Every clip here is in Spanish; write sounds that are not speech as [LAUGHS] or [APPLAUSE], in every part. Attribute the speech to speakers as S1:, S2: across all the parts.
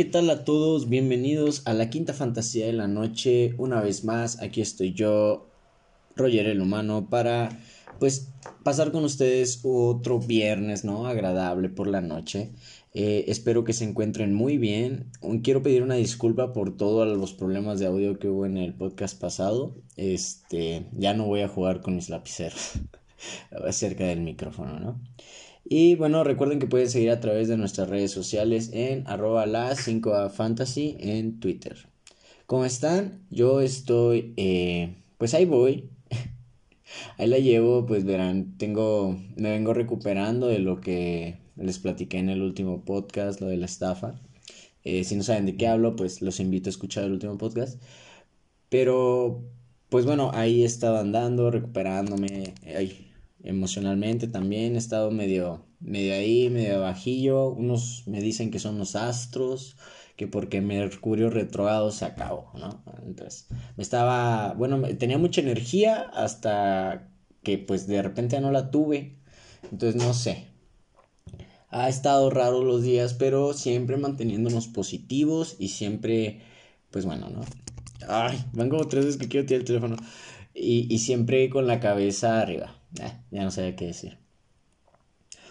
S1: ¿qué tal a todos? Bienvenidos a la quinta fantasía de la noche. Una vez más, aquí estoy yo, Roger el humano, para pues pasar con ustedes otro viernes, ¿no? Agradable por la noche. Eh, espero que se encuentren muy bien. Quiero pedir una disculpa por todos los problemas de audio que hubo en el podcast pasado. Este, ya no voy a jugar con mis lapiceros [LAUGHS] cerca del micrófono, ¿no? Y bueno, recuerden que pueden seguir a través de nuestras redes sociales en arroba la 5A Fantasy en Twitter. ¿Cómo están? Yo estoy, eh, pues ahí voy. [LAUGHS] ahí la llevo, pues verán, tengo, me vengo recuperando de lo que les platiqué en el último podcast, lo de la estafa. Eh, si no saben de qué hablo, pues los invito a escuchar el último podcast. Pero, pues bueno, ahí he estado andando, recuperándome. Ay, emocionalmente también he estado medio, medio ahí, medio bajillo. Unos me dicen que son los astros, que porque Mercurio retrogrado se acabó, ¿no? Entonces, me estaba, bueno, tenía mucha energía hasta que pues de repente ya no la tuve. Entonces, no sé. Ha estado raro los días, pero siempre manteniéndonos positivos y siempre, pues bueno, ¿no? Ay, van como tres veces que quiero tirar el teléfono. Y, y siempre con la cabeza arriba. Ah, ya no sabía qué decir.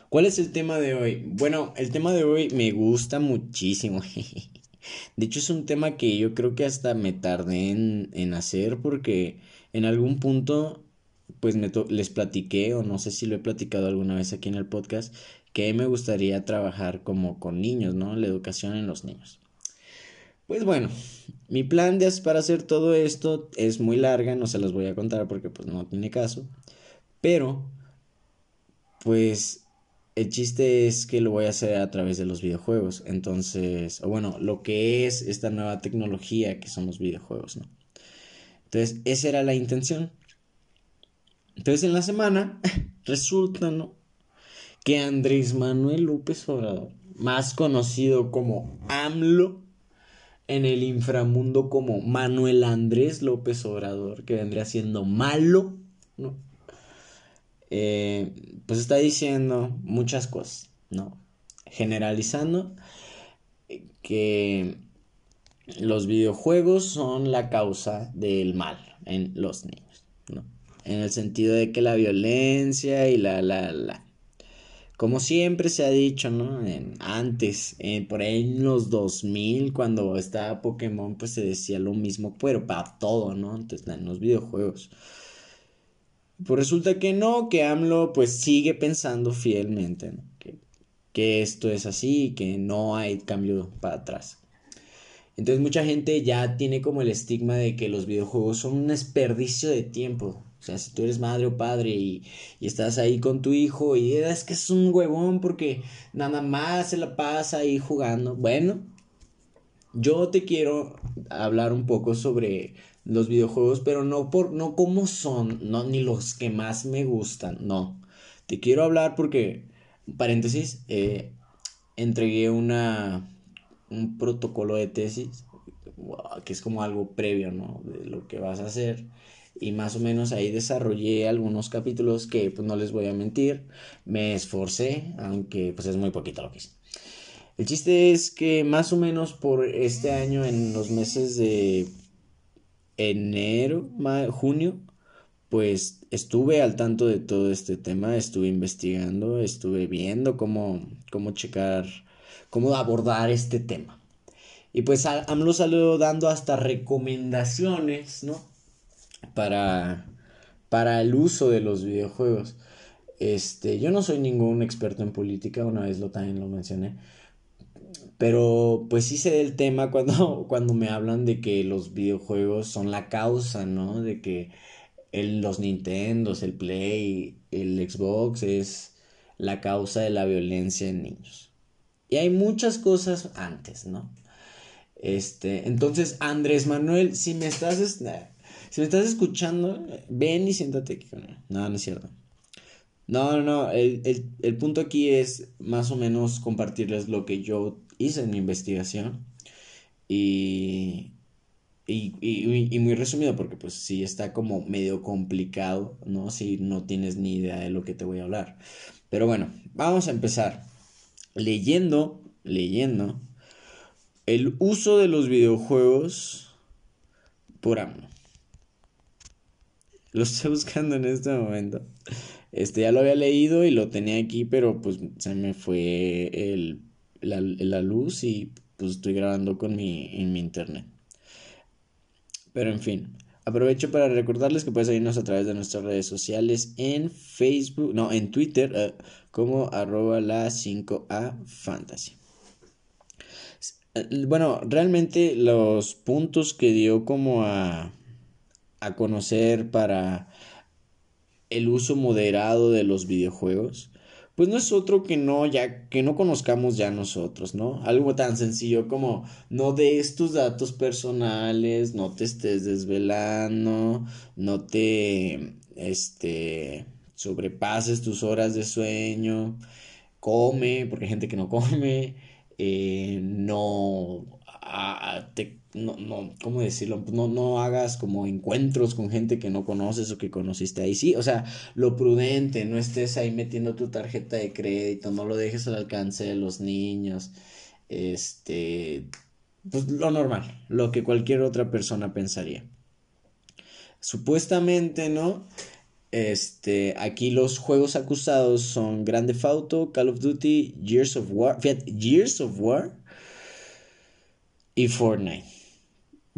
S1: ¿Cuál es el tema de hoy? Bueno, el tema de hoy me gusta muchísimo. [LAUGHS] De hecho, es un tema que yo creo que hasta me tardé en, en hacer porque en algún punto, pues me les platiqué, o no sé si lo he platicado alguna vez aquí en el podcast, que me gustaría trabajar como con niños, ¿no? La educación en los niños. Pues bueno, mi plan de, para hacer todo esto es muy larga, no se las voy a contar porque pues no tiene caso. Pero, pues, el chiste es que lo voy a hacer a través de los videojuegos. Entonces, o bueno, lo que es esta nueva tecnología que son los videojuegos, ¿no? Entonces, esa era la intención. Entonces, en la semana, [LAUGHS] resulta, ¿no? Que Andrés Manuel López Obrador, más conocido como AMLO, en el inframundo como Manuel Andrés López Obrador, que vendría siendo malo, ¿no? Eh, pues está diciendo muchas cosas, ¿no? Generalizando que los videojuegos son la causa del mal en los niños, ¿no? En el sentido de que la violencia y la, la, la. Como siempre se ha dicho, ¿no? antes, por ahí en los 2000, cuando estaba Pokémon, pues se decía lo mismo, pero para todo, ¿no? Entonces, en los videojuegos. Pues resulta que no, que AMLO pues sigue pensando fielmente que, que, esto es así, que no hay cambio para atrás. Entonces mucha gente ya tiene como el estigma de que los videojuegos son un desperdicio de tiempo. O sea, si tú eres madre o padre y, y estás ahí con tu hijo y es que es un huevón porque nada más se la pasa ahí jugando. Bueno, yo te quiero hablar un poco sobre los videojuegos, pero no por no como son, no ni los que más me gustan, no. Te quiero hablar porque paréntesis, eh, entregué una un protocolo de tesis que es como algo previo, ¿no? De lo que vas a hacer y más o menos ahí desarrollé algunos capítulos que pues no les voy a mentir, me esforcé, aunque pues es muy poquito lo que hice. El chiste es que más o menos por este año en los meses de enero, junio, pues estuve al tanto de todo este tema, estuve investigando, estuve viendo cómo, cómo checar, cómo abordar este tema. Y pues AMLO salió dando hasta recomendaciones, ¿no? Para, para el uso de los videojuegos. Este, yo no soy ningún experto en política, una vez lo también lo mencioné, pero pues sí sé del tema cuando, [LAUGHS] cuando me hablan de que los videojuegos son la causa, ¿no? De que el, los Nintendos, el Play, el Xbox es la causa de la violencia en niños. Y hay muchas cosas antes, ¿no? Este, entonces, Andrés Manuel, si me estás, si me estás escuchando, ven y siéntate aquí con él. No, no es cierto. No, no, no, el, el, el punto aquí es más o menos compartirles lo que yo hice mi investigación y, y, y, muy resumido porque pues sí está como medio complicado, ¿no? Si no tienes ni idea de lo que te voy a hablar. Pero bueno, vamos a empezar leyendo, leyendo, El uso de los videojuegos por amo. Lo estoy [LAUGHS] buscando en este momento. Este ya lo había leído y lo tenía aquí, pero pues se me fue el, la, luz y pues estoy grabando con mi, en mi internet. Pero en fin, aprovecho para recordarles que puedes seguirnos a través de nuestras redes sociales en Facebook, no, en Twitter, eh, como arroba la 5A Fantasy. Eh, bueno, realmente los puntos que dio como a, a conocer para el uso moderado de los videojuegos, pues no es otro que no ya que no conozcamos ya nosotros, ¿no? Algo tan sencillo como no des tus datos personales, no te estés desvelando, no te este sobrepases tus horas de sueño, come, porque hay gente que no come, eh, no te no, no, ¿cómo decirlo? No, no hagas como encuentros con gente que no conoces o que conociste ahí. Sí, o sea, lo prudente, no estés ahí metiendo tu tarjeta de crédito, no lo dejes al alcance de los niños. Este, pues lo normal, lo que cualquier otra persona pensaría. Supuestamente, ¿no? Este, aquí los juegos acusados son Grand Theft Call of Duty, Years of War, fíjate, Years of War y Fortnite.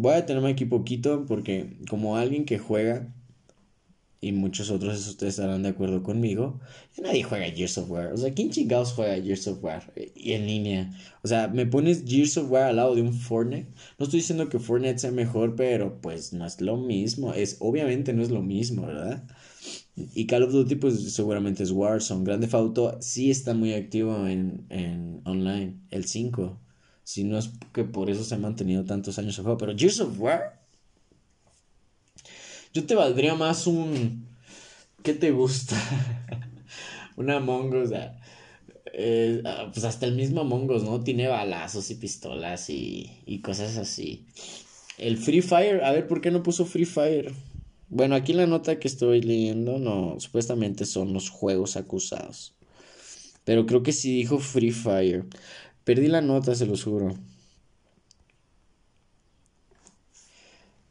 S1: Voy a detenerme aquí poquito porque como alguien que juega, y muchos otros de ustedes estarán de acuerdo conmigo, nadie juega Gears of War. O sea, ¿quién chingados juega Gears of War? Y en línea. O sea, me pones Gears of War al lado de un Fortnite. No estoy diciendo que Fortnite sea mejor, pero pues no es lo mismo. Es, obviamente no es lo mismo, ¿verdad? Y Call of Duty, pues seguramente es Warzone. Grande Auto sí está muy activo en, en online. El 5. Si no es que por eso se ha mantenido tantos años juego. Pero Gears of War. Yo te valdría más un. ¿Qué te gusta? [LAUGHS] Una Among Us. Eh, ah, pues hasta el mismo Among Us, ¿no? Tiene balazos y pistolas y, y cosas así. El Free Fire, a ver, ¿por qué no puso Free Fire? Bueno, aquí la nota que estoy leyendo, no, supuestamente son los juegos acusados. Pero creo que sí dijo Free Fire. Perdí la nota, se los juro.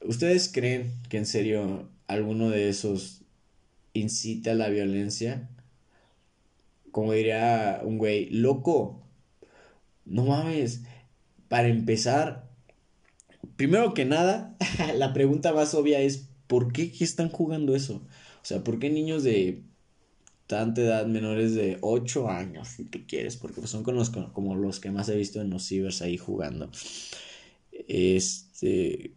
S1: ¿Ustedes creen que en serio alguno de esos incita a la violencia? Como diría un güey, loco, no mames. Para empezar, primero que nada, [LAUGHS] la pregunta más obvia es, ¿por qué están jugando eso? O sea, ¿por qué niños de tanta edad, menores de 8 años, si tú quieres, porque son con los, como los que más he visto en los cibers ahí jugando. Este.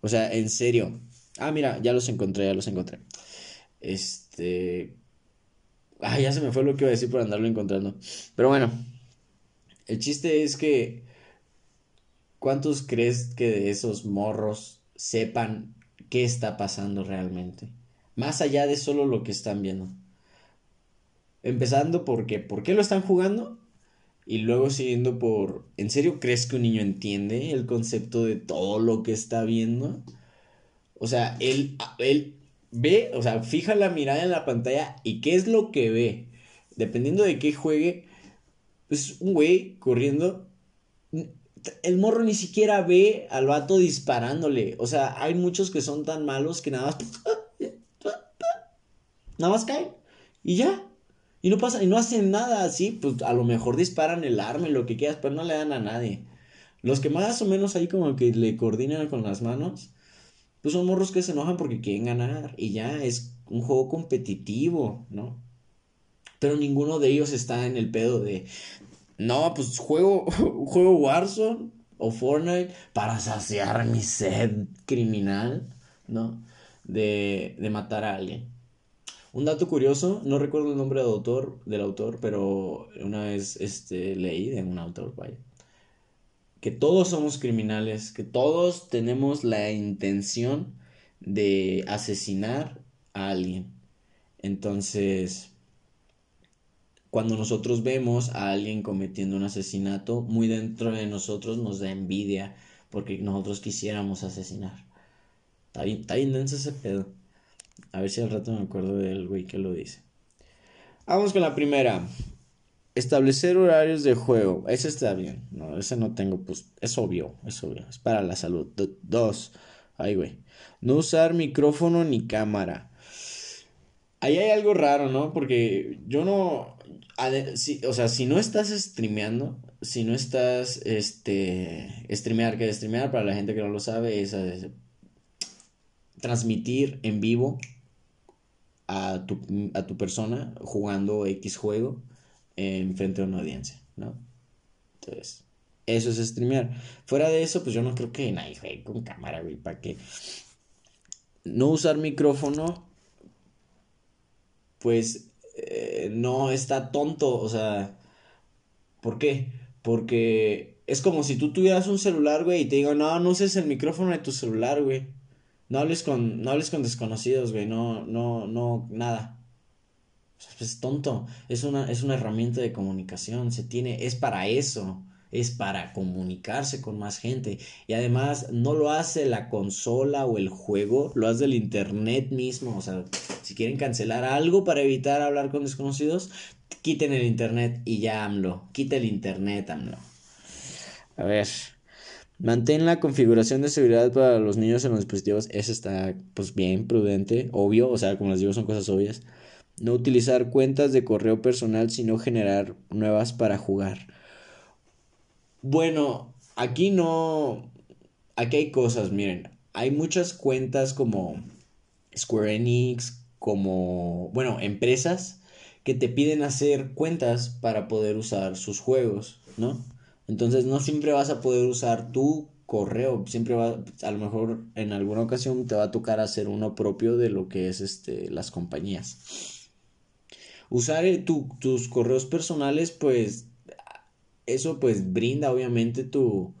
S1: O sea, en serio. Ah, mira, ya los encontré, ya los encontré. Este. Ah, ya se me fue lo que iba a decir por andarlo encontrando. Pero bueno, el chiste es que. ¿Cuántos crees que de esos morros sepan qué está pasando realmente? Más allá de solo lo que están viendo. Empezando porque, ¿por qué lo están jugando? Y luego siguiendo por, ¿en serio crees que un niño entiende el concepto de todo lo que está viendo? O sea, él, él ve, o sea, fija la mirada en la pantalla y qué es lo que ve. Dependiendo de qué juegue, pues un güey corriendo. El morro ni siquiera ve al vato disparándole. O sea, hay muchos que son tan malos que nada más [LAUGHS] Nada más caen. Y ya. Y no pasa, y no hacen nada así, pues a lo mejor disparan el arma y lo que quieras, pero no le dan a nadie. Los que más o menos ahí como que le coordinan con las manos, pues son morros que se enojan porque quieren ganar. Y ya es un juego competitivo, ¿no? Pero ninguno de ellos está en el pedo de, no, pues juego, [LAUGHS] juego Warzone o Fortnite para saciar mi sed criminal, ¿no? De, de matar a alguien. Un dato curioso, no recuerdo el nombre del autor, del autor pero una vez este, leí de un autor, vaya, que todos somos criminales, que todos tenemos la intención de asesinar a alguien. Entonces, cuando nosotros vemos a alguien cometiendo un asesinato, muy dentro de nosotros nos da envidia porque nosotros quisiéramos asesinar. Está bien, está bien denso ese pedo. A ver si al rato me acuerdo del güey que lo dice. Vamos con la primera. Establecer horarios de juego. Ese está bien. No, ese no tengo, pues, es obvio, es obvio. Es para la salud. dos. Ay, güey. No usar micrófono ni cámara. Ahí hay algo raro, ¿no? Porque yo no. o sea, si no estás streameando, si no estás, este, streamear, que streamear para la gente que no lo sabe es, es transmitir en vivo a tu, a tu persona jugando X juego en frente a una audiencia, ¿no? Entonces, eso es streamear. Fuera de eso, pues yo no creo que nadie juegue con cámara, güey, para que no usar micrófono, pues eh, no está tonto, o sea, ¿por qué? Porque es como si tú tuvieras un celular, güey, y te digo, no, no uses el micrófono de tu celular, güey. No hables con, no hables con desconocidos, güey, no, no, no, nada. Es tonto, es una, es una herramienta de comunicación, se tiene, es para eso, es para comunicarse con más gente. Y además no lo hace la consola o el juego, lo hace el internet mismo. O sea, si quieren cancelar algo para evitar hablar con desconocidos, quiten el internet y ya AMLO, quita el internet AMLO. A ver. Mantén la configuración de seguridad para los niños en los dispositivos. Eso está, pues, bien prudente, obvio. O sea, como les digo, son cosas obvias. No utilizar cuentas de correo personal, sino generar nuevas para jugar. Bueno, aquí no. Aquí hay cosas, miren. Hay muchas cuentas como Square Enix, como. Bueno, empresas que te piden hacer cuentas para poder usar sus juegos, ¿no? Entonces no siempre vas a poder usar tu correo, siempre va, a lo mejor en alguna ocasión te va a tocar hacer uno propio de lo que es este, las compañías. Usar eh, tus correos personales, pues eso pues brinda obviamente tu,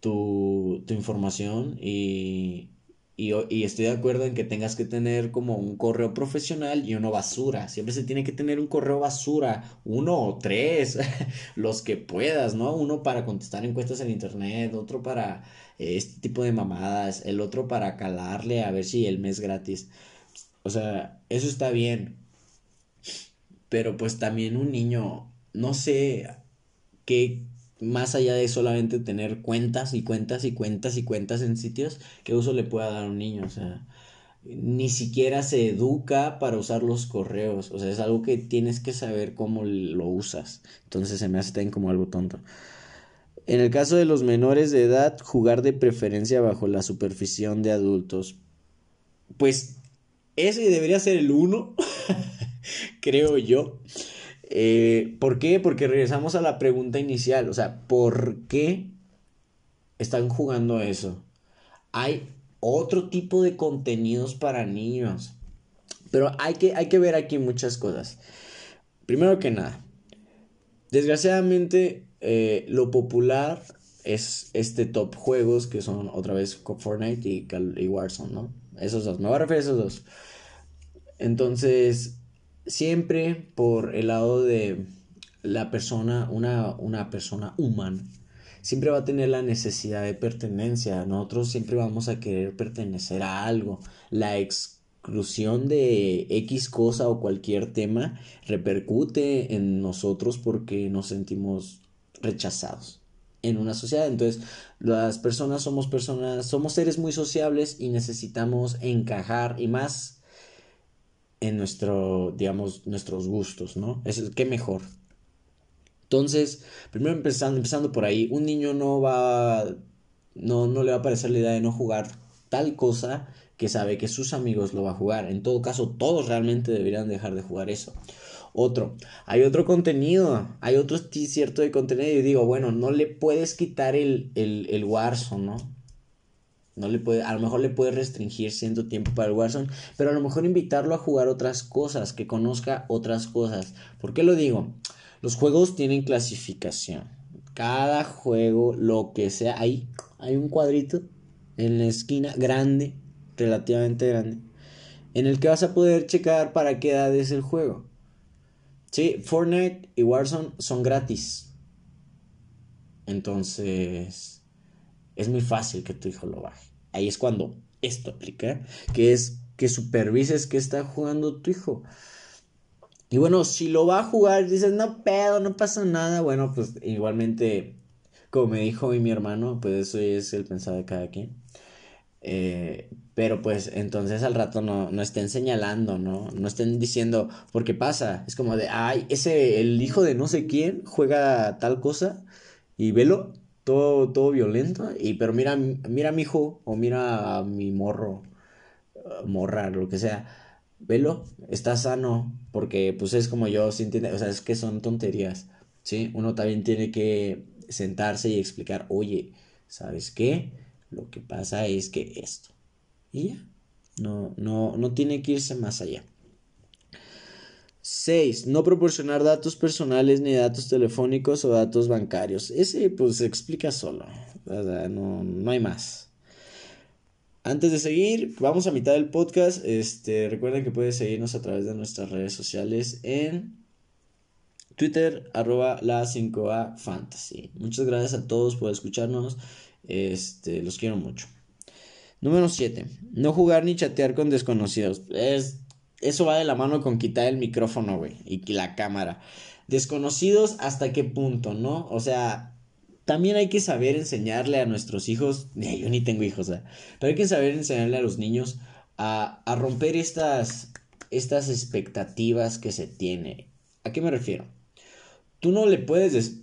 S1: tu, tu información y, y, estoy de acuerdo en que tengas que tener como un correo profesional y uno basura. Siempre se tiene que tener un correo basura, uno o tres, [LAUGHS] los que puedas, ¿no? Uno para contestar encuestas en internet, otro para eh, este tipo de mamadas, el otro para calarle a ver si el mes gratis. O sea, eso está bien. Pero pues también un niño, no sé qué más allá de solamente tener cuentas y cuentas y cuentas y cuentas en sitios, ¿qué uso le pueda dar a un niño? O sea, ni siquiera se educa para usar los correos. O sea, es algo que tienes que saber cómo lo usas. Entonces se me hace también como algo tonto. En el caso de los menores de edad, jugar de preferencia bajo la supervisión de adultos. Pues ese debería ser el uno, [LAUGHS] creo yo. Eh, ¿Por qué? Porque regresamos a la pregunta inicial, o sea, ¿por qué están jugando eso? Hay otro tipo de contenidos para niños, pero hay que, hay que ver aquí muchas cosas. Primero que nada, desgraciadamente eh, lo popular es este top juegos que son otra vez Fortnite y, y Warzone, ¿no? Esos dos, me voy a referir a esos dos. Entonces, siempre por el lado de la persona, una, una persona humana, siempre va a tener la necesidad de pertenencia. Nosotros siempre vamos a querer pertenecer a algo. La exclusión de X cosa o cualquier tema repercute en nosotros porque nos sentimos rechazados en una sociedad. Entonces, las personas somos personas, somos seres muy sociables y necesitamos encajar y más en nuestro, digamos, nuestros gustos, ¿no? Es qué mejor. Entonces, primero empezando, empezando por ahí, un niño no va, no, no le va a parecer la idea de no jugar tal cosa que sabe que sus amigos lo va a jugar. En todo caso, todos realmente deberían dejar de jugar eso. Otro, hay otro contenido, hay otro cierto de contenido y digo, bueno, no le puedes quitar el, el, el Warzone, ¿no? No le puede, a lo mejor le puede restringir cierto tiempo para el Warzone, pero a lo mejor invitarlo a jugar otras cosas, que conozca otras cosas. ¿Por qué lo digo? Los juegos tienen clasificación. Cada juego, lo que sea, ahí hay un cuadrito en la esquina grande, relativamente grande, en el que vas a poder checar para qué edad es el juego. Sí, Fortnite y Warzone son gratis. Entonces, es muy fácil que tu hijo lo baje. Ahí es cuando esto aplica, que es que supervises que está jugando tu hijo. Y bueno, si lo va a jugar, dices, no pedo, no pasa nada. Bueno, pues igualmente, como me dijo mi hermano, pues eso es el pensado de cada quien. Eh, pero pues entonces al rato no, no estén señalando, ¿no? No estén diciendo, porque pasa, es como de, ay, ese, el hijo de no sé quién juega tal cosa y velo, todo, todo violento, y pero mira, mira a mi hijo o mira a mi morro, morra, lo que sea velo, está sano, porque pues es como yo, ¿sí o sea, es que son tonterías, ¿sí? Uno también tiene que sentarse y explicar, oye, ¿sabes qué? Lo que pasa es que esto. Y ya, no, no, no tiene que irse más allá. 6. No proporcionar datos personales ni datos telefónicos o datos bancarios. Ese pues se explica solo. no, no hay más. Antes de seguir, vamos a mitad del podcast. Este, recuerden que pueden seguirnos a través de nuestras redes sociales en Twitter, arroba la 5A Fantasy. Muchas gracias a todos por escucharnos. Este, los quiero mucho. Número 7. No jugar ni chatear con desconocidos. Es, eso va de la mano con quitar el micrófono, güey, y la cámara. Desconocidos hasta qué punto, ¿no? O sea, también hay que saber enseñarle a nuestros hijos, [LAUGHS] yo ni tengo hijos, pero hay que saber enseñarle a los niños a, romper estas, estas expectativas que se tiene. ¿A qué me refiero? Tú no le puedes...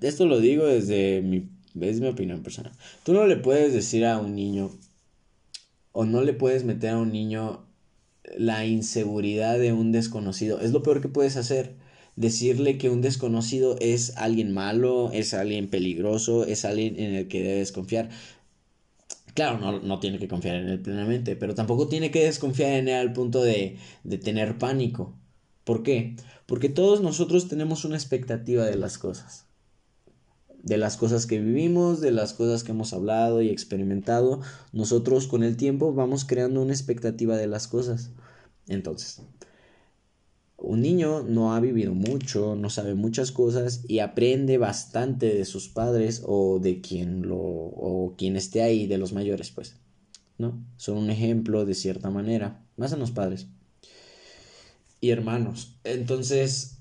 S1: esto lo digo desde mi, es mi opinión personal. Tú no le puedes decir a un niño o no le puedes meter a un niño la inseguridad de un desconocido. Es lo peor que puedes hacer decirle que un desconocido es alguien malo, es alguien peligroso, es alguien en el que debes confiar. Claro, no, no, tiene que confiar en él plenamente, pero tampoco tiene que desconfiar en él al punto de, de tener pánico. ¿Por qué? Porque todos nosotros tenemos una expectativa de las cosas. De las cosas que vivimos, de las cosas que hemos hablado y experimentado. Nosotros con el tiempo vamos creando una expectativa de las cosas. Entonces, un niño no ha vivido mucho, no sabe muchas cosas y aprende bastante de sus padres o de quien lo o quien esté ahí de los mayores, pues. ¿No? Son un ejemplo de cierta manera, más en los padres y hermanos. Entonces,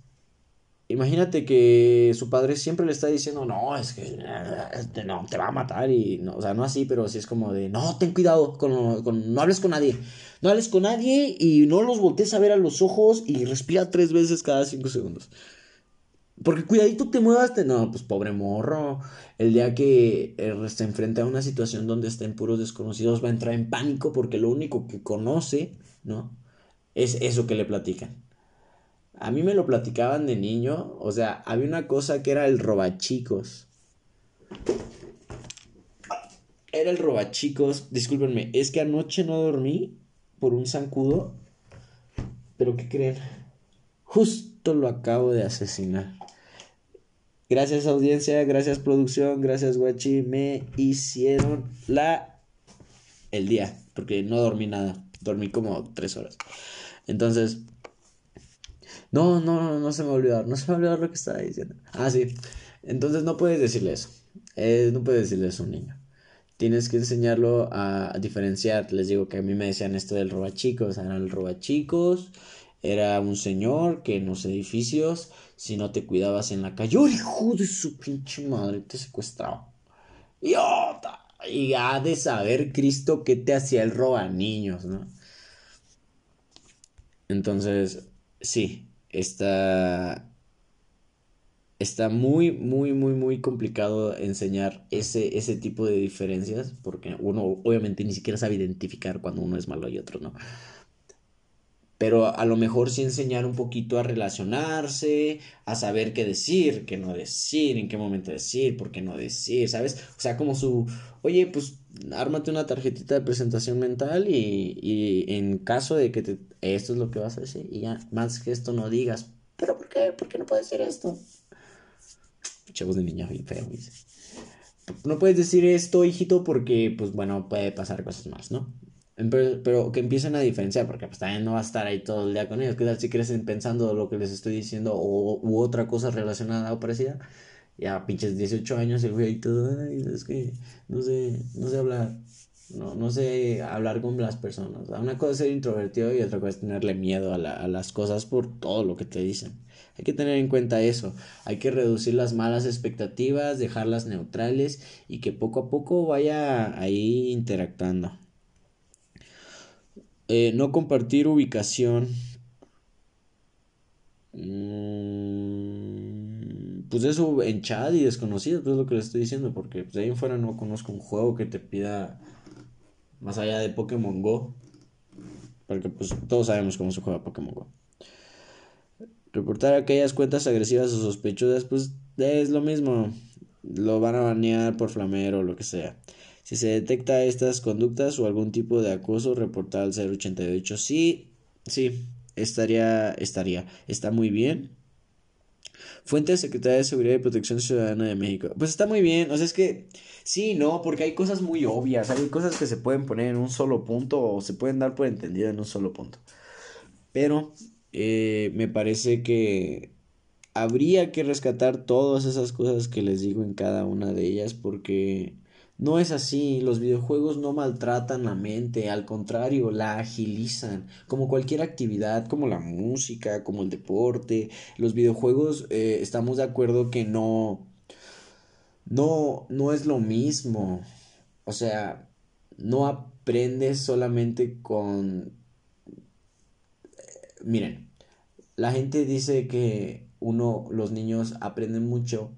S1: imagínate que su padre siempre le está diciendo, "No, es que este, no te va a matar" y no, o sea, no así, pero sí es como de, "No, ten cuidado con, no hables con nadie." No hables con nadie y no los voltees a ver a los ojos y respira tres veces cada cinco segundos. Porque cuidadito te muevas, no, pues pobre morro. El día que eh, se enfrenta a una situación donde estén puros desconocidos va a entrar en pánico porque lo único que conoce, ¿no? Es eso que le platican. A mí me lo platicaban de niño, o sea, había una cosa que era el robachicos. Era el robachicos, discúlpenme, es que anoche no dormí por un zancudo. Pero ¿qué creen? Justo lo acabo de asesinar. Gracias audiencia, gracias producción, gracias guachi, me hicieron la el día, porque no dormí nada, dormí como tres horas. Entonces, no, no, no, no se me va no se me va lo que estaba diciendo. Ah, sí, entonces no puedes decirle eso, eh, no puedes decirle eso a un niño tienes que enseñarlo a, diferenciar. Les digo que a mí me decían esto del robachicos, era el robachicos, era un señor que en los edificios, si no te cuidabas en la calle, ¡oh, hijo de su pinche madre! Te secuestraba. Y ha de saber Cristo qué te hacía el roba niños, ¿no? Entonces, sí, está está muy, muy, muy, muy complicado enseñar ese, ese tipo de diferencias, porque uno obviamente ni siquiera sabe identificar cuando uno es malo y otro no. Pero a lo mejor sí enseñar un poquito a relacionarse, a saber qué decir, qué no decir, en qué momento decir, por qué no decir, ¿sabes? O sea, como su, oye, pues ármate una tarjetita de presentación mental y, y en caso de que te, esto es lo que vas a decir y ya, más que esto no digas, pero ¿por qué? ¿Por qué no puedes decir esto? Chavos de niña bien feo, No puedes decir esto, hijito, porque, pues bueno, puede pasar cosas más, ¿no? Pero, que empiecen a diferenciar, porque pues también no va a estar ahí todo el día con ellos. ¿Qué tal si crecen pensando lo que les estoy diciendo o, u otra cosa relacionada o parecida? Ya pinches 18 años el güey todo, es que no sé, no sé hablar. no, no sé hablar con las personas. Una cosa es ser introvertido y otra cosa es tenerle miedo a, a las cosas por todo lo que te dicen. Hay que tener en cuenta eso. Hay que reducir las malas expectativas, dejarlas neutrales y que poco a poco vaya ahí interactuando. Eh, no compartir ubicación. Mm, pues eso en chat y desconocido, pues es lo que le estoy diciendo, porque pues, ahí en fuera no conozco un juego que te pida más allá de Pokémon Go. Porque pues todos sabemos cómo se juega Pokémon Go. Reportar aquellas cuentas agresivas o sospechosas, pues es lo mismo. Lo van a banear por flamero o lo que sea. Si se detecta estas conductas o algún tipo de acoso, reportar al 088. Sí, sí, estaría, estaría, está muy bien. Fuente de Secretaría de Seguridad y Protección Ciudadana de México. Pues está muy bien, o sea, es que sí, no, porque hay cosas muy obvias, hay cosas que se pueden poner en un solo punto o se pueden dar por entendido en un solo punto. Pero eh, me parece que habría que rescatar todas esas cosas que les digo en cada una de ellas porque no es así, los videojuegos no maltratan la mente, al contrario, la agilizan, como cualquier actividad, como la música, como el deporte, los videojuegos eh, estamos de acuerdo que no, no, no es lo mismo, o sea, no aprendes solamente con miren, la gente dice que uno, los niños aprenden mucho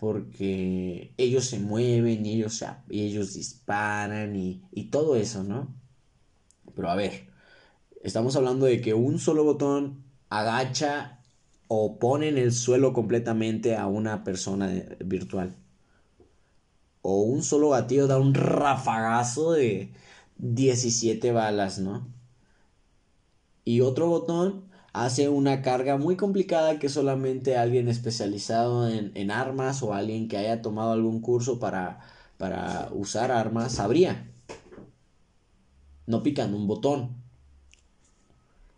S1: porque ellos se mueven y ellos, y ellos disparan y, y todo eso, ¿no? Pero a ver, estamos hablando de que un solo botón agacha o pone en el suelo completamente a una persona virtual. O un solo gatillo da un rafagazo de 17 balas, ¿no? y otro botón hace una carga muy complicada que solamente alguien especializado en, armas o alguien que haya tomado algún curso para, para usar armas sabría. No picando un botón.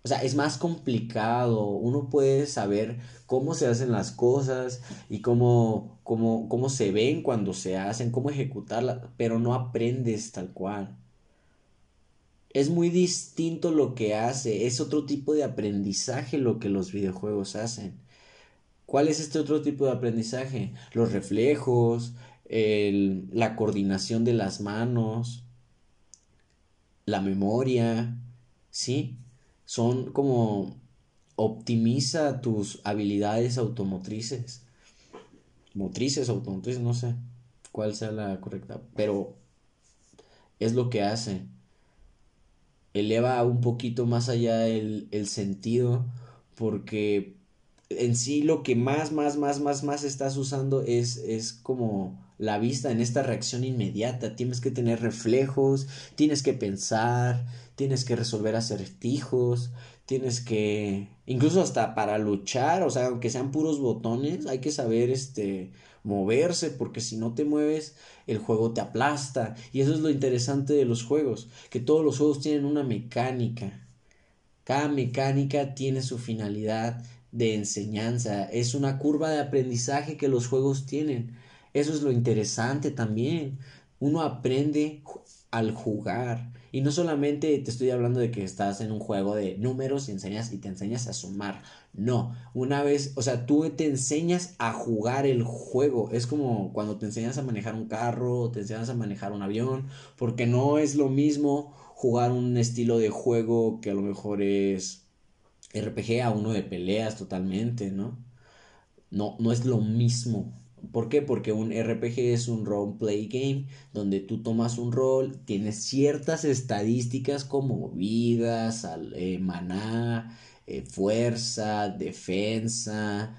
S1: O sea, es más complicado. Uno puede saber cómo se hacen las cosas y cómo, cómo, cómo se ven cuando se hacen, cómo ejecutarlas, pero no aprendes tal cual es muy distinto lo que hace, es otro tipo de aprendizaje lo que los videojuegos hacen. ¿Cuál es este otro tipo de aprendizaje? Los reflejos, la coordinación de las manos, la memoria, ¿sí? Son como optimiza tus habilidades automotrices. Motrices, automotrices, no sé cuál sea la correcta, pero es lo que hace eleva un poquito más allá el, el sentido porque en sí lo que más, más, más, más, más estás usando es, es como la vista en esta reacción inmediata. Tienes que tener reflejos, tienes que pensar, tienes que resolver acertijos, tienes que, incluso hasta para luchar, o sea, aunque sean puros botones, hay que saber, este, moverse, porque si no te mueves, el juego te aplasta. Y eso es lo interesante de los juegos, que todos los juegos tienen una mecánica. Cada mecánica tiene su finalidad de enseñanza, es una curva de aprendizaje que los juegos tienen. Eso es lo interesante también. Uno aprende al jugar. Y no solamente te estoy hablando de que estás en un juego de números y enseñas y te enseñas a sumar. No, una vez, o sea, tú te enseñas a jugar el juego. Es como cuando te enseñas a manejar un carro, te enseñas a manejar un avión, porque no es lo mismo jugar un estilo de juego que a lo mejor es RPG a uno de peleas totalmente, ¿no? No, no es lo mismo. ¿Por qué? Porque un RPG es un role play game donde tú tomas un rol, tienes ciertas estadísticas como vidas, eh, maná, eh, fuerza, defensa,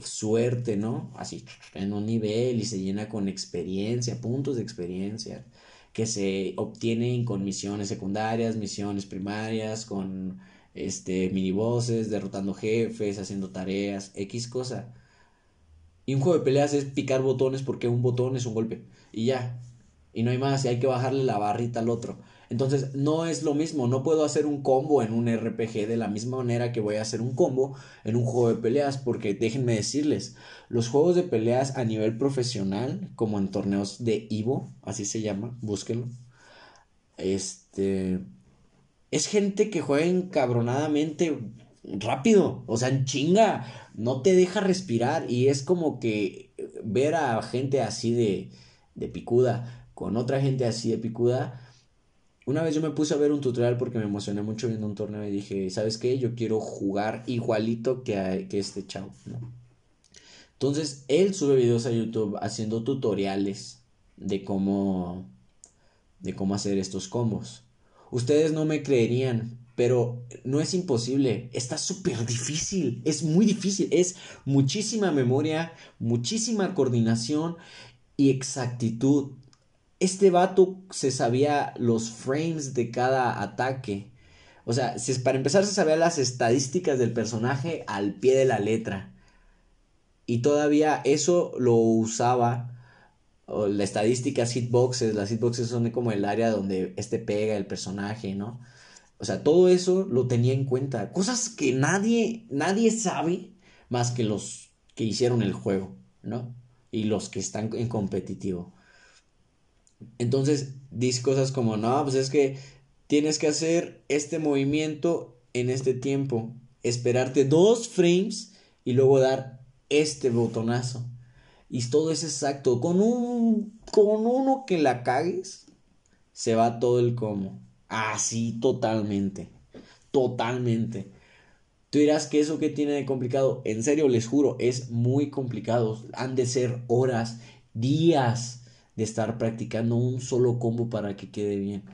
S1: suerte, ¿no? Así, en un nivel y se llena con experiencia, puntos de experiencia que se obtienen con misiones secundarias, misiones primarias, con este minibosses, derrotando jefes, haciendo tareas, X cosa. Y un juego de peleas es picar botones porque un botón es un golpe. Y ya. Y no hay más. Y hay que bajarle la barrita al otro. Entonces no es lo mismo. No puedo hacer un combo en un RPG de la misma manera que voy a hacer un combo en un juego de peleas. Porque déjenme decirles. Los juegos de peleas a nivel profesional. Como en torneos de Ivo. Así se llama. Búsquenlo. este, es gente que juega encabronadamente rápido, o sea, en chinga, no te deja respirar y es como que ver a gente así de, de picuda con otra gente así de picuda. Una vez yo me puse a ver un tutorial porque me emocioné mucho viendo un torneo y dije, ¿sabes qué? Yo quiero jugar igualito que, que este chavo, ¿no? Entonces, él sube videos a YouTube haciendo tutoriales de cómo de cómo hacer estos combos. Ustedes no me creerían, pero no es imposible, está súper difícil, es muy difícil, es muchísima memoria, muchísima coordinación y exactitud. Este vato se sabía los frames de cada ataque. O sea, para empezar se sabía las estadísticas del personaje al pie de la letra. Y todavía eso lo usaba o la estadística hitboxes, las hitboxes son como el área donde este pega el personaje, ¿no? O sea, todo eso lo tenía en cuenta. Cosas que nadie, nadie sabe más que los que hicieron el juego, ¿no? Y los que están en competitivo. Entonces, dice cosas como, no, pues es que tienes que hacer este movimiento en este tiempo, esperarte dos frames y luego dar este botonazo. Y todo es exacto. Con un. Con uno que la cagues. Se va todo el como. Así totalmente. Totalmente. Tú dirás que eso que tiene de complicado. En serio, les juro, es muy complicado. Han de ser horas, días de estar practicando un solo combo para que quede bien.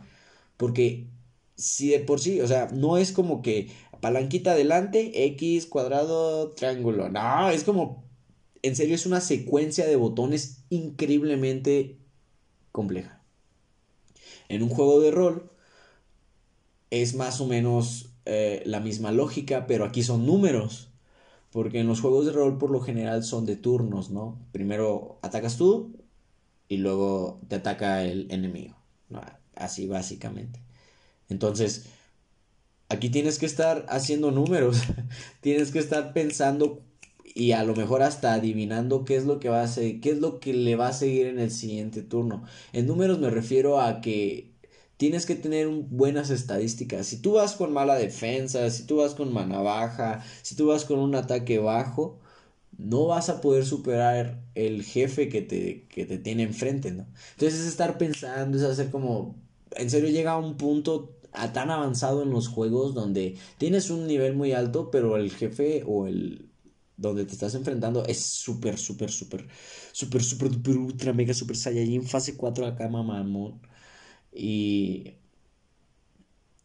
S1: Porque si de por sí, o sea, no es como que palanquita adelante, X, cuadrado, triángulo. No, es como en serio es una secuencia de botones increíblemente compleja. En un juego de rol es más o menos eh, la misma lógica, pero aquí son números. Porque en los juegos de rol por lo general son de turnos, ¿no? Primero atacas tú y luego te ataca el enemigo. Así básicamente. Entonces, aquí tienes que estar haciendo números. [LAUGHS] tienes que estar pensando y a lo mejor hasta adivinando qué es lo que va a hacer, qué es lo que le va a seguir en el siguiente turno. En números me refiero a que tienes que tener buenas estadísticas. Si tú vas con mala defensa, si tú vas con mana baja, si tú vas con un ataque bajo, no vas a poder superar el jefe que te, que te tiene enfrente, ¿no? Entonces es estar pensando, es hacer como, en serio llega a un punto tan avanzado en los juegos donde tienes un nivel muy alto, pero el jefe o el, donde te estás enfrentando es súper, súper, súper, súper, súper, súper, ultra, mega, super Saiyajin, fase 4 acá, mamón. Y.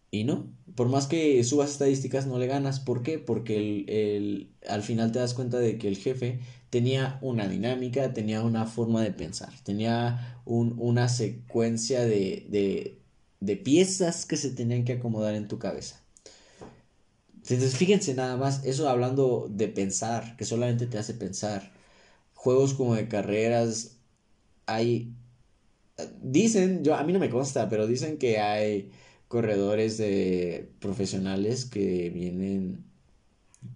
S1: Y no, por más que subas estadísticas no le ganas. ¿Por qué? Porque el, el, al final te das cuenta de que el jefe tenía una dinámica, tenía una forma de pensar, tenía un, una secuencia de, de, de piezas que se tenían que acomodar en tu cabeza. Entonces, fíjense nada más, eso hablando de pensar, que solamente te hace pensar. Juegos como de carreras, hay... Dicen, yo a mí no me consta, pero dicen que hay corredores de profesionales que vienen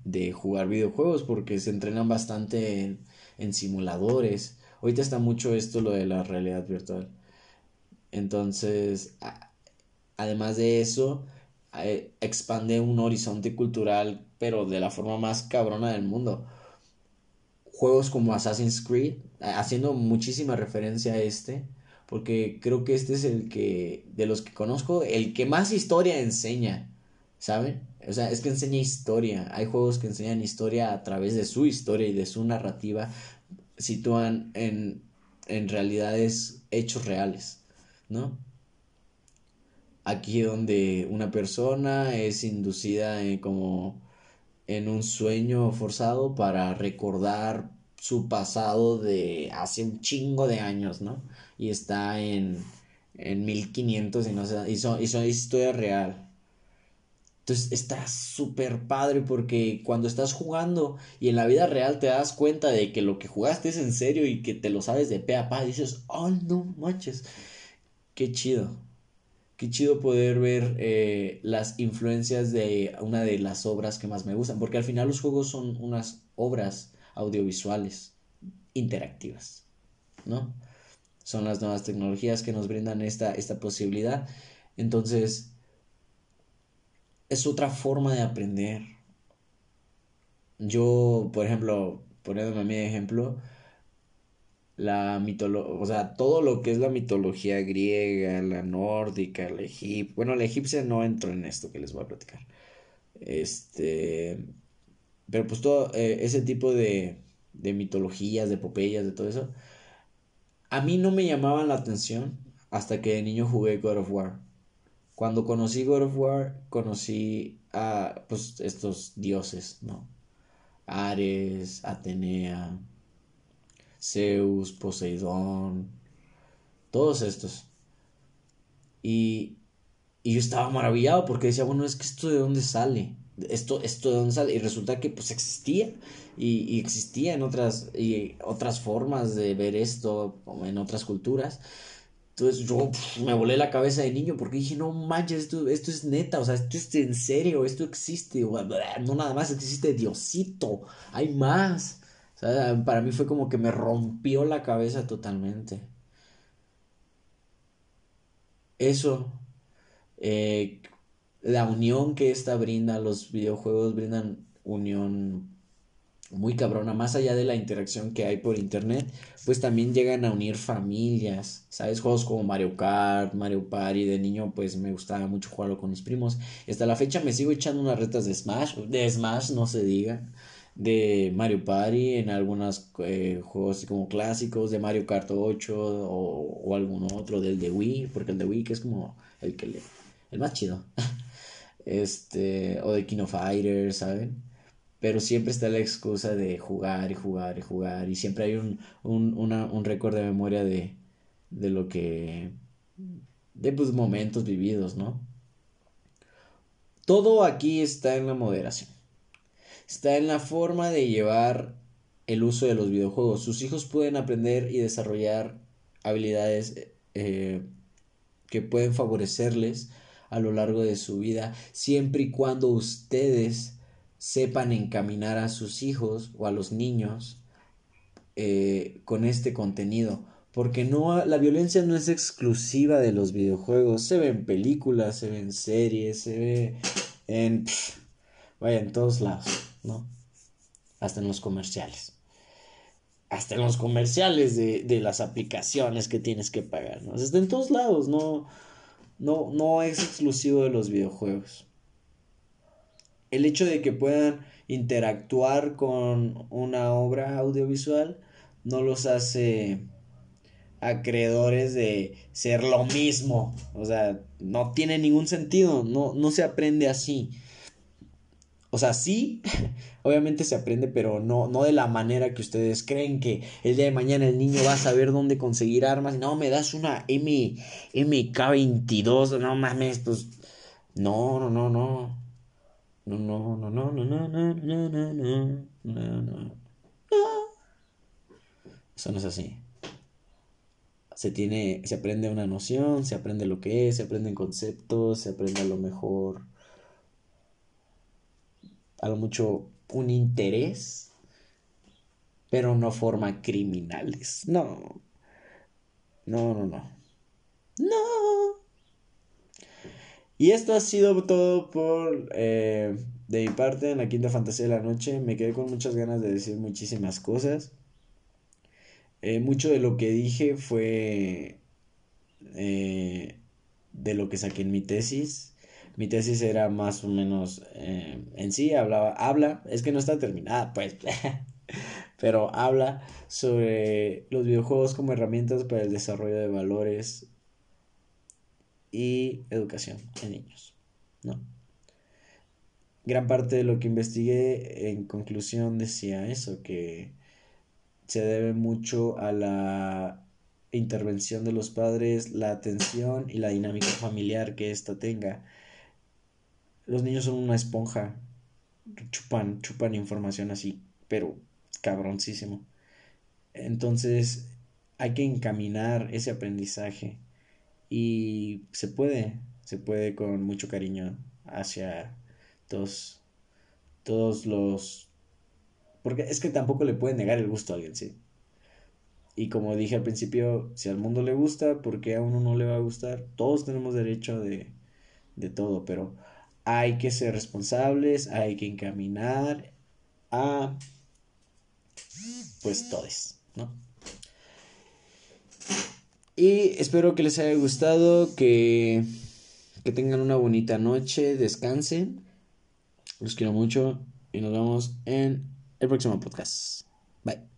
S1: de jugar videojuegos porque se entrenan bastante en, en simuladores. Ahorita está mucho esto lo de la realidad virtual. Entonces, además de eso, eh, expande un horizonte cultural, pero de la forma más cabrona del mundo. Juegos como Assassin's Creed, haciendo muchísima referencia a este, porque creo que este es el que, de los que conozco, el que más historia enseña, ¿saben? O sea, es que enseña historia. Hay juegos que enseñan historia a través de su historia y de su narrativa, sitúan en, en realidades, hechos reales, ¿no? aquí donde una persona es inducida en como en un sueño forzado para recordar su pasado de hace un chingo de años, ¿no? Y está en, en 1500 y no sé, y son, y son historia real. Entonces está súper padre porque cuando estás jugando y en la vida real te das cuenta de que lo que jugaste es en serio y que te lo sabes de pe a pa, dices, oh no manches, qué chido. Qué chido poder ver eh, las influencias de una de las obras que más me gustan, porque al final los juegos son unas obras audiovisuales interactivas, ¿no? Son las nuevas tecnologías que nos brindan esta, esta posibilidad. Entonces, es otra forma de aprender. Yo, por ejemplo, poniéndome a mi ejemplo, la mitología, o sea, todo lo que es la mitología griega, la nórdica, la egipcia, bueno, la egipcia no entro en esto que les voy a platicar. Este, pero pues todo eh, ese tipo de, de mitologías, de epopeyas, de todo eso, a mí no me llamaban la atención hasta que de niño jugué God of War. Cuando conocí God of War, conocí a pues estos dioses, ¿no? Ares, Atenea, Zeus, Poseidón, todos estos. Y, y yo estaba maravillado porque decía, bueno, es que esto de dónde sale, esto, esto. Y resulta que pues existía y, y existía en otras, y otras formas de ver esto en otras culturas. Entonces yo me volé la cabeza de niño porque dije, no manches, esto, esto es neta, o sea, esto es en serio, esto existe, no nada más existe Diosito, hay más. para mí fue como que me rompió la cabeza totalmente. Eso, eh, la unión que esta brinda, los videojuegos brindan unión muy cabrona, más allá de la interacción que hay por internet, pues también llegan a unir familias, ¿sabes? Juegos como Mario Kart, Mario Party, de niño pues me gustaba mucho jugarlo con mis primos. Hasta la fecha me sigo echando unas retas de Smash, de Smash no se diga, de Mario Party, en algunos eh, juegos como clásicos, de Mario Kart 8 o, algún otro, del de Wii, porque el de Wii que es como el que le, el más chido. [LAUGHS] este, o de King of Fighters, ¿saben? pero siempre está la excusa de jugar y jugar y jugar y siempre hay un, un, un récord de memoria de, de lo que, de pues momentos vividos, ¿no? Todo aquí está en la moderación. Está en la forma de llevar el uso de los videojuegos. Sus hijos pueden aprender y desarrollar habilidades eh, que pueden favorecerles a lo largo de su vida, siempre y cuando ustedes sepan encaminar a sus hijos o a los niños eh, con este contenido. Porque no, la violencia no es exclusiva de los videojuegos. Se ve en películas, se ve en series, se ve en... vaya, en todos lados, ¿no? Hasta en los comerciales. Hasta en los comerciales de, de las aplicaciones que tienes que pagar, ¿no? Está en todos lados, no, no, no es exclusivo de los videojuegos el hecho de que puedan interactuar con una obra audiovisual no los hace acreedores de ser lo mismo. O sea, no tiene ningún sentido, no, no se aprende así. O sea, sí, obviamente se aprende, pero no, no de la manera que ustedes creen que el día de mañana el niño va a saber dónde conseguir armas. No, me das una M, MK22, no mames, pues no, no, no, no. No, no, no, no, no, no, no, no, no, no, no, no. Eso no es así. Se tiene, se aprende una noción, se aprende lo que es, se aprenden conceptos, se aprende a lo mejor, a lo mucho un interés, pero no forma criminales. No. No, no, no. No. Y esto ha sido todo por eh, de mi parte en la quinta fantasía de la noche. Me quedé con muchas ganas de decir muchísimas cosas. Eh, mucho de lo que dije fue eh, de lo que saqué en mi tesis. Mi tesis era más o menos en sí, hablaba, habla, es que no está terminada, pues, [LAUGHS] pero habla sobre los videojuegos como herramientas para el desarrollo de valores y educación en niños, ¿no? Gran parte de lo que investigué en conclusión decía eso, que se debe mucho a la intervención de los padres, la atención y la dinámica familiar que ésta tenga. Los niños son una esponja, chupan, chupan información así, pero cabroncísimo. Entonces hay que encaminar ese aprendizaje y se puede, se puede con mucho cariño hacia todos, todos los... Porque es que tampoco le pueden negar el gusto a alguien, ¿sí? Y como dije al principio, si al mundo le gusta, ¿por qué a uno no le va a gustar? Todos tenemos derecho de, de todo, pero hay que ser responsables, hay que encaminar a pues todos, ¿no? Y espero que les haya gustado, que, que tengan una bonita noche, descansen. Los quiero mucho y nos vemos en el próximo podcast. Bye.